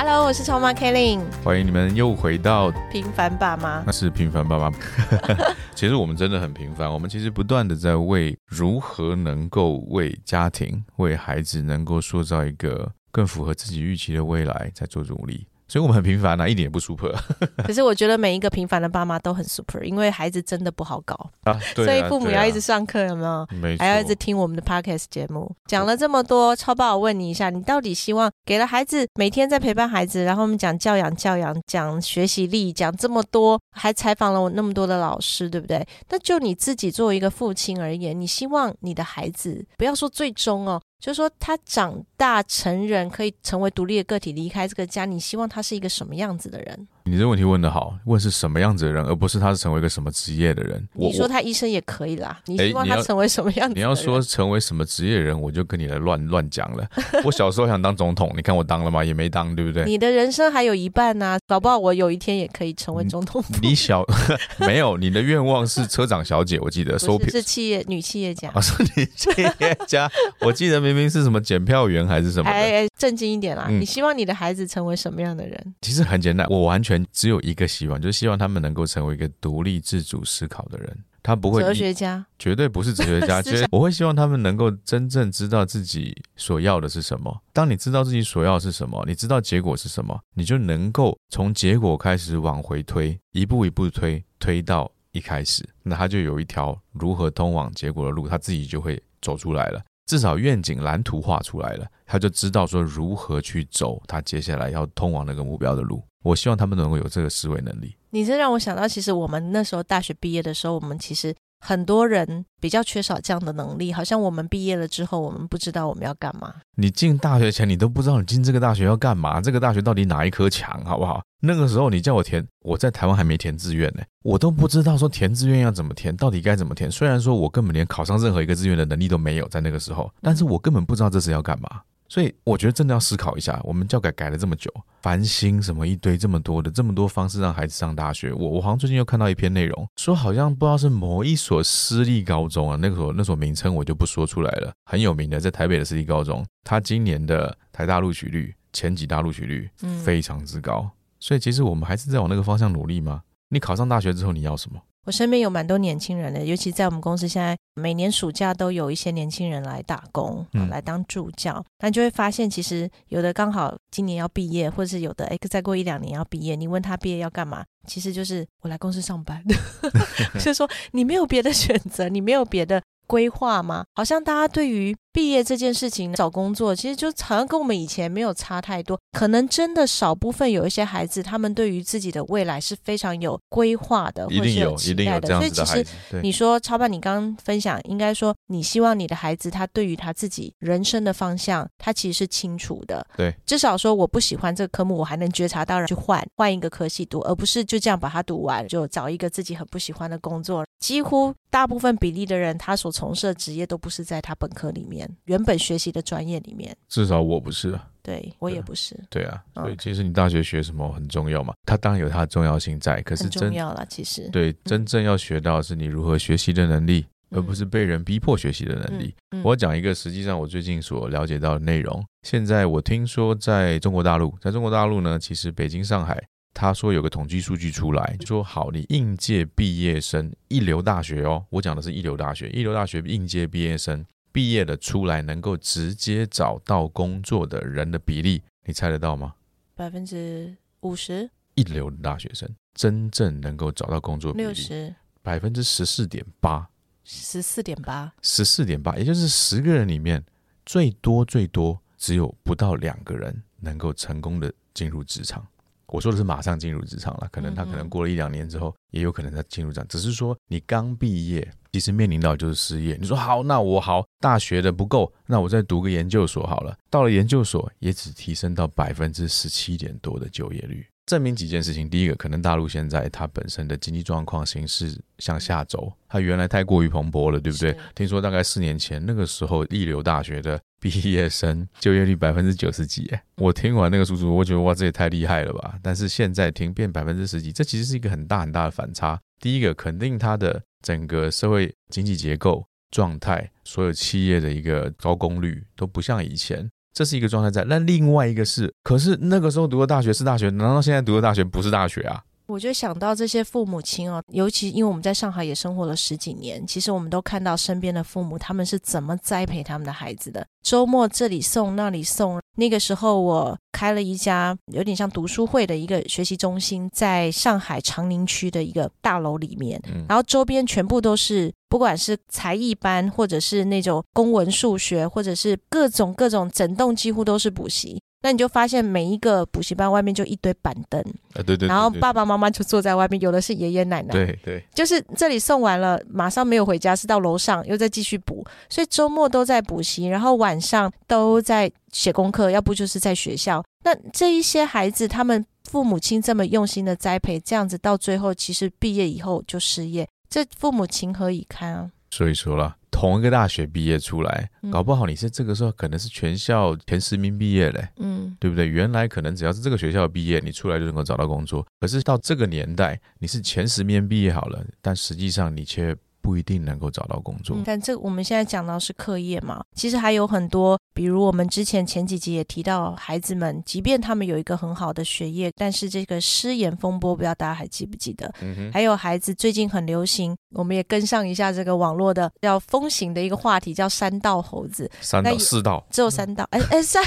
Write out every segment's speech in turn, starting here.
Hello，我是超妈 Kelly，欢迎你们又回到平凡爸妈。那是平凡爸妈。其实我们真的很平凡，我们其实不断的在为如何能够为家庭、为孩子能够塑造一个更符合自己预期的未来在做努力。所以我们很平凡啊，一点也不 super。可是我觉得每一个平凡的爸妈都很 super，因为孩子真的不好搞啊。所以父母要一直上课，有没有？没错。还要一直听我们的 podcast 节目，讲了这么多，超爸，我问你一下，你到底希望给了孩子每天在陪伴孩子，然后我们讲教养、教养，讲学习力，讲这么多，还采访了我那么多的老师，对不对？那就你自己作为一个父亲而言，你希望你的孩子不要说最终哦。就是说，他长大成人，可以成为独立的个体，离开这个家。你希望他是一个什么样子的人？你这问题问得好，问是什么样子的人，而不是他是成为一个什么职业的人。你说他医生也可以啦。你希望他成为什么样子？你要说成为什么职业人，我就跟你来乱 乱讲了。我小时候想当总统，你看我当了吗？也没当，对不对？你的人生还有一半呢，搞不好我有一天也可以成为总统。你小 没有？你的愿望是车长小姐，我记得收是企业女企业家。我 是女企业家，我记得明明是什么检票员还是什么？哎哎，正经一点啦！你希望你的孩子成为什么样的人？其实很简单，我完全只有一个。希望就是希望他们能够成为一个独立自主思考的人，他不会哲学家，绝对不是哲学家。其实我会希望他们能够真正知道自己所要的是什么。当你知道自己所要是什么，你知道结果是什么，你就能够从结果开始往回推，一步一步推，推到一开始，那他就有一条如何通往结果的路，他自己就会走出来了。至少愿景蓝图画出来了，他就知道说如何去走他接下来要通往那个目标的路。我希望他们能够有这个思维能力。你这让我想到，其实我们那时候大学毕业的时候，我们其实很多人比较缺少这样的能力。好像我们毕业了之后，我们不知道我们要干嘛。你进大学前，你都不知道你进这个大学要干嘛，这个大学到底哪一科强，好不好？那个时候你叫我填，我在台湾还没填志愿呢，我都不知道说填志愿要怎么填，到底该怎么填。虽然说我根本连考上任何一个志愿的能力都没有，在那个时候，但是我根本不知道这是要干嘛。所以我觉得真的要思考一下，我们教改改了这么久，繁星什么一堆这么多的这么多方式让孩子上大学。我我好像最近又看到一篇内容，说好像不知道是某一所私立高中啊，那所那所名称我就不说出来了，很有名的在台北的私立高中，它今年的台大录取率、前几大录取率非常之高。所以其实我们还是在往那个方向努力吗？你考上大学之后你要什么？我身边有蛮多年轻人的，尤其在我们公司，现在每年暑假都有一些年轻人来打工，来当助教。但就会发现，其实有的刚好今年要毕业，或者是有的哎，再过一两年要毕业。你问他毕业要干嘛，其实就是我来公司上班。就说你没有别的选择，你没有别的规划吗？好像大家对于。毕业这件事情，找工作其实就好像跟我们以前没有差太多。可能真的少部分有一些孩子，他们对于自己的未来是非常有规划的，一定有，期待的所以其实你说超爸，你刚刚分享，应该说你希望你的孩子他对于他自己人生的方向，他其实是清楚的。对，至少说我不喜欢这个科目，我还能觉察到去换换一个科系读，而不是就这样把它读完，就找一个自己很不喜欢的工作。几乎大部分比例的人，他所从事的职业都不是在他本科里面。原本学习的专业里面，至少我不是，对我也不是，对啊，所以其实你大学学什么很重要嘛，它当然有它的重要性在，可是重要了，其实。对真正要学到是你如何学习的能力，而不是被人逼迫学习的能力。我讲一个实际上我最近所了解到的内容，现在我听说在中国大陆，在中国大陆呢，其实北京、上海，他说有个统计数据出来，说好，你应届毕业生一流大学哦，我讲的是一流大学，一流大学应届毕业生。毕业的出来能够直接找到工作的人的比例，你猜得到吗？百分之五十。一流的大学生真正能够找到工作比例，六十。百分之十四点八。十四点八。十四点八，也就是十个人里面最多最多只有不到两个人能够成功的进入职场。我说的是马上进入职场了，可能他可能过了一两年之后，也有可能他进入这样。只是说你刚毕业。其其实面临到就是失业。你说好，那我好，大学的不够，那我再读个研究所好了。到了研究所，也只提升到百分之十七点多的就业率。证明几件事情，第一个，可能大陆现在它本身的经济状况形势向下走，它原来太过于蓬勃了，对不对？听说大概四年前那个时候，一流大学的毕业生就业率百分之九十几，哎，我听完那个数字，我觉得哇，这也太厉害了吧！但是现在听变百分之十几，这其实是一个很大很大的反差。第一个，肯定它的整个社会经济结构状态，所有企业的一个高功率都不像以前。这是一个状态在，那另外一个是，可是那个时候读的大学是大学，难道现在读的大学不是大学啊？我就想到这些父母亲哦，尤其因为我们在上海也生活了十几年，其实我们都看到身边的父母他们是怎么栽培他们的孩子的。周末这里送那里送，那个时候我开了一家有点像读书会的一个学习中心，在上海长宁区的一个大楼里面，然后周边全部都是不管是才艺班，或者是那种公文、数学，或者是各种各种，整栋几乎都是补习。那你就发现每一个补习班外面就一堆板凳，啊对对，然后爸爸妈妈就坐在外面，有的是爷爷奶奶，对对，就是这里送完了，马上没有回家，是到楼上又再继续补，所以周末都在补习，然后晚上都在写功课，要不就是在学校。那这一些孩子，他们父母亲这么用心的栽培，这样子到最后其实毕业以后就失业，这父母情何以堪啊？所以说了。同一个大学毕业出来，搞不好你是这个时候可能是全校前十名毕业嘞，嗯，对不对？原来可能只要是这个学校毕业，你出来就能够找到工作。可是到这个年代，你是前十名毕业好了，但实际上你却。不一定能够找到工作，但这我们现在讲到是课业嘛，其实还有很多，比如我们之前前几集也提到，孩子们即便他们有一个很好的学业，但是这个失言风波，不知道大家还记不记得？还有孩子最近很流行，我们也跟上一下这个网络的要风行的一个话题，叫山道猴子。山道四道，只有三道，哎哎山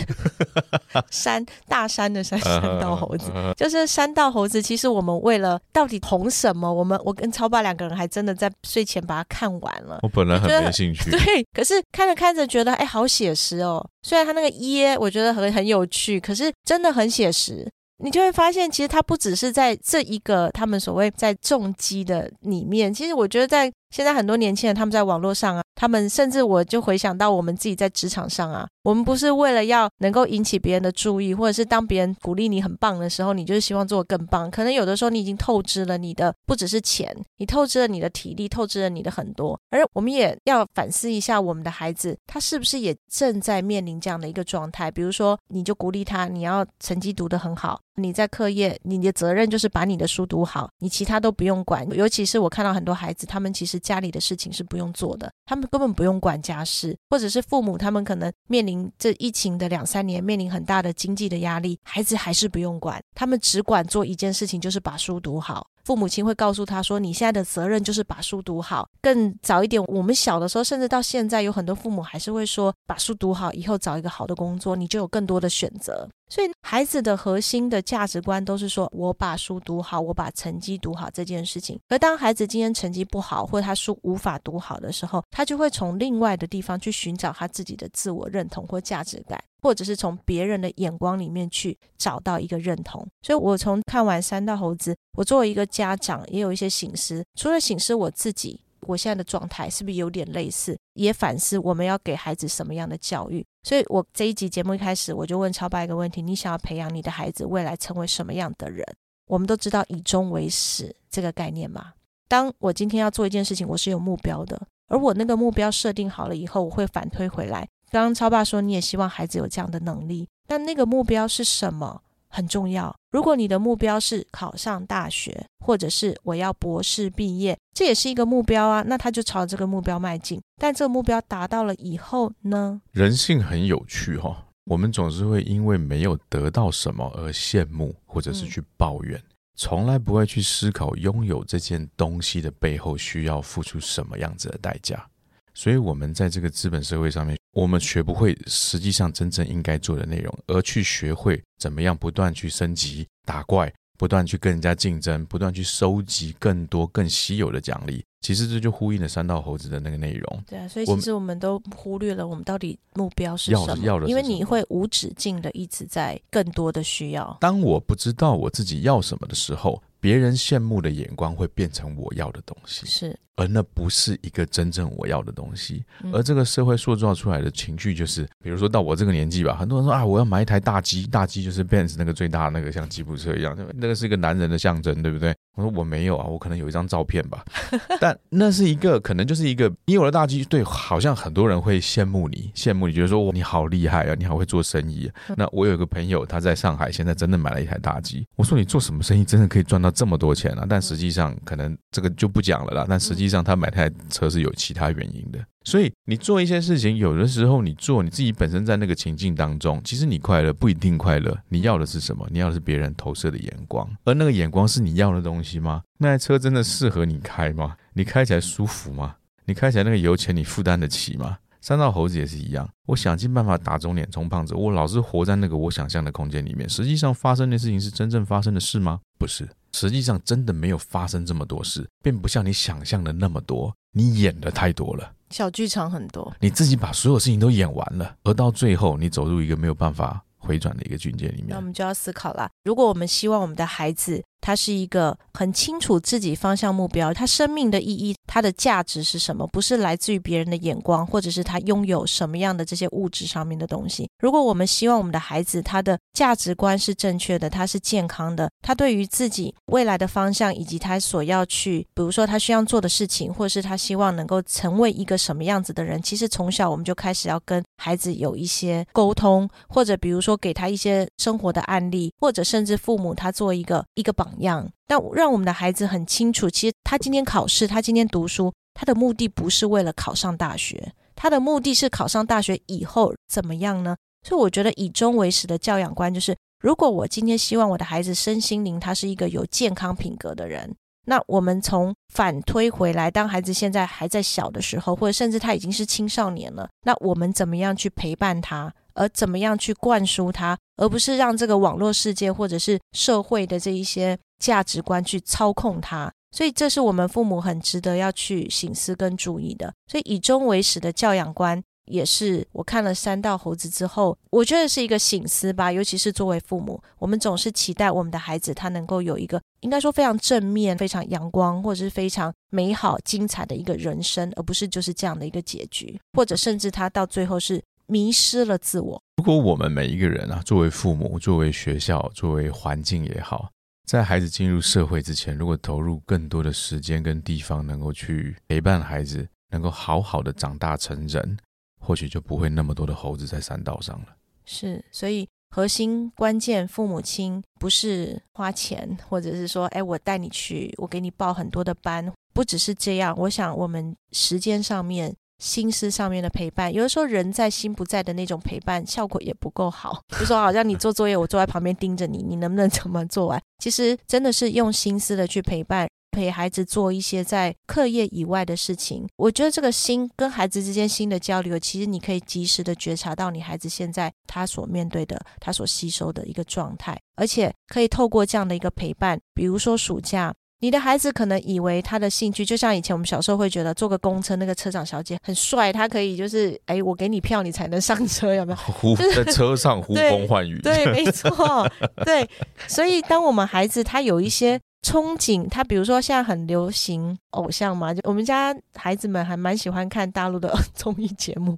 山大山的山山道猴子，就是山道猴子。其实我们为了到底红什么，我们我跟超爸两个人还真的在睡前。把它看完了，我本来很没兴趣。对，可是看着看着觉得，哎，好写实哦。虽然他那个耶，我觉得很很有趣，可是真的很写实。你就会发现，其实它不只是在这一个他们所谓在重击的里面，其实我觉得在。现在很多年轻人他们在网络上啊，他们甚至我就回想到我们自己在职场上啊，我们不是为了要能够引起别人的注意，或者是当别人鼓励你很棒的时候，你就是希望做得更棒。可能有的时候你已经透支了你的不只是钱，你透支了你的体力，透支了你的很多。而我们也要反思一下，我们的孩子他是不是也正在面临这样的一个状态？比如说，你就鼓励他，你要成绩读得很好，你在课业你的责任就是把你的书读好，你其他都不用管。尤其是我看到很多孩子，他们其实。家里的事情是不用做的，他们根本不用管家事，或者是父母他们可能面临这疫情的两三年，面临很大的经济的压力，孩子还是不用管，他们只管做一件事情，就是把书读好。父母亲会告诉他说：“你现在的责任就是把书读好。”更早一点，我们小的时候，甚至到现在，有很多父母还是会说：“把书读好，以后找一个好的工作，你就有更多的选择。”所以，孩子的核心的价值观都是说：“我把书读好，我把成绩读好这件事情。”而当孩子今天成绩不好，或者他书无法读好的时候，他就会从另外的地方去寻找他自己的自我认同或价值感。或者是从别人的眼光里面去找到一个认同，所以我从看完《三道猴子》，我作为一个家长也有一些醒思。除了醒思我自己，我现在的状态是不是有点类似？也反思我们要给孩子什么样的教育。所以我这一集节目一开始我就问超爸一个问题：你想要培养你的孩子未来成为什么样的人？我们都知道以终为始这个概念嘛。当我今天要做一件事情，我是有目标的，而我那个目标设定好了以后，我会反推回来。刚刚超爸说你也希望孩子有这样的能力，但那个目标是什么很重要。如果你的目标是考上大学，或者是我要博士毕业，这也是一个目标啊，那他就朝这个目标迈进。但这个目标达到了以后呢？人性很有趣哈，我们总是会因为没有得到什么而羡慕，或者是去抱怨，从来不会去思考拥有这件东西的背后需要付出什么样子的代价。所以，我们在这个资本社会上面，我们学不会实际上真正应该做的内容，而去学会怎么样不断去升级打怪，不断去跟人家竞争，不断去收集更多更稀有的奖励。其实这就呼应了三道猴子的那个内容。对啊，所以其实我们都忽略了我们到底目标是什么，因为你会无止境的一直在更多的需要。当我不知道我自己要什么的时候。别人羡慕的眼光会变成我要的东西，是，而那不是一个真正我要的东西。而这个社会塑造出来的情绪，就是比如说到我这个年纪吧，很多人说啊，我要买一台大 G，大 G 就是 Benz 那个最大那个像吉普车一样，那个是一个男人的象征，对不对？我说我没有啊，我可能有一张照片吧，但那是一个可能就是一个你有了大 G，对，好像很多人会羡慕你，羡慕你觉得说你好厉害啊，你好会做生意。那我有一个朋友，他在上海现在真的买了一台大 G，我说你做什么生意真的可以赚到这么多钱啊？但实际上可能这个就不讲了啦。但实际上他买台车是有其他原因的。所以你做一些事情，有的时候你做你自己本身在那个情境当中，其实你快乐不一定快乐。你要的是什么？你要的是别人投射的眼光，而那个眼光是你要的东西吗？那台车真的适合你开吗？你开起来舒服吗？你开起来那个油钱你负担得起吗？三道猴子也是一样，我想尽办法打肿脸充胖子，我老是活在那个我想象的空间里面。实际上发生的事情是真正发生的事吗？不是，实际上真的没有发生这么多事，并不像你想象的那么多，你演的太多了。小剧场很多，你自己把所有事情都演完了，而到最后你走入一个没有办法回转的一个境界里面。那我们就要思考了，如果我们希望我们的孩子。他是一个很清楚自己方向目标，他生命的意义，他的价值是什么？不是来自于别人的眼光，或者是他拥有什么样的这些物质上面的东西。如果我们希望我们的孩子他的价值观是正确的，他是健康的，他对于自己未来的方向以及他所要去，比如说他需要做的事情，或者是他希望能够成为一个什么样子的人，其实从小我们就开始要跟孩子有一些沟通，或者比如说给他一些生活的案例，或者甚至父母他做一个一个榜。样，但让我们的孩子很清楚，其实他今天考试，他今天读书，他的目的不是为了考上大学，他的目的是考上大学以后怎么样呢？所以我觉得以终为始的教养观就是，如果我今天希望我的孩子身心灵他是一个有健康品格的人，那我们从反推回来，当孩子现在还在小的时候，或者甚至他已经是青少年了，那我们怎么样去陪伴他？而怎么样去灌输他，而不是让这个网络世界或者是社会的这一些价值观去操控他？所以这是我们父母很值得要去醒思跟注意的。所以以终为始的教养观，也是我看了三道猴子之后，我觉得是一个醒思吧。尤其是作为父母，我们总是期待我们的孩子他能够有一个应该说非常正面、非常阳光，或者是非常美好、精彩的一个人生，而不是就是这样的一个结局，或者甚至他到最后是。迷失了自我。如果我们每一个人啊，作为父母、作为学校、作为环境也好，在孩子进入社会之前，如果投入更多的时间跟地方，能够去陪伴孩子，能够好好的长大成人，或许就不会那么多的猴子在山道上了。是，所以核心关键，父母亲不是花钱，或者是说，哎，我带你去，我给你报很多的班，不只是这样。我想，我们时间上面。心思上面的陪伴，有的时候人在心不在的那种陪伴效果也不够好。就说好像你做作业，我坐在旁边盯着你，你能不能怎么做完？其实真的是用心思的去陪伴，陪孩子做一些在课业以外的事情。我觉得这个心跟孩子之间心的交流，其实你可以及时的觉察到你孩子现在他所面对的、他所吸收的一个状态，而且可以透过这样的一个陪伴，比如说暑假。你的孩子可能以为他的兴趣就像以前我们小时候会觉得坐个公车那个车长小姐很帅，他可以就是哎，我给你票你才能上车，有没有？呼在车上呼风唤雨。对，没错，对。所以当我们孩子他有一些。憧憬他，比如说现在很流行偶像嘛，就我们家孩子们还蛮喜欢看大陆的 综艺节目，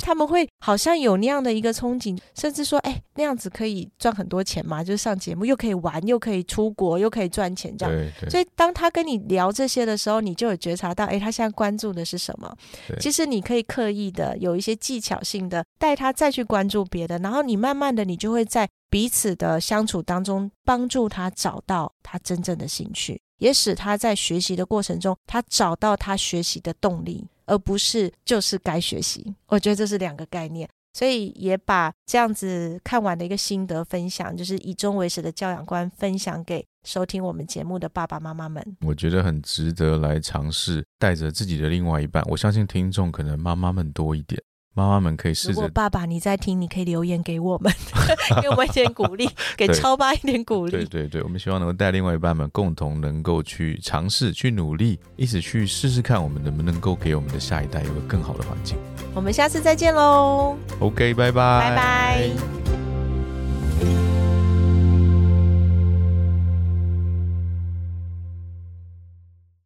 他们会好像有那样的一个憧憬，甚至说，哎，那样子可以赚很多钱嘛，就是上节目又可以玩，又可以出国，又可以赚钱这样。所以当他跟你聊这些的时候，你就有觉察到，哎，他现在关注的是什么？其实你可以刻意的有一些技巧性的带他再去关注别的，然后你慢慢的，你就会在。彼此的相处当中，帮助他找到他真正的兴趣，也使他在学习的过程中，他找到他学习的动力，而不是就是该学习。我觉得这是两个概念，所以也把这样子看完的一个心得分享，就是以终为始的教养观分享给收听我们节目的爸爸妈妈们。我觉得很值得来尝试，带着自己的另外一半。我相信听众可能妈妈们多一点。妈妈们可以试着。如果爸爸你在听，你可以留言给我们，给我们一点鼓励，给超爸一点鼓励。对对对，我们希望能够带另外一半们共同能够去尝试、去努力，一起去试试看，我们能不能够给我们的下一代有个更好的环境。我们下次再见喽。OK，拜拜。拜拜。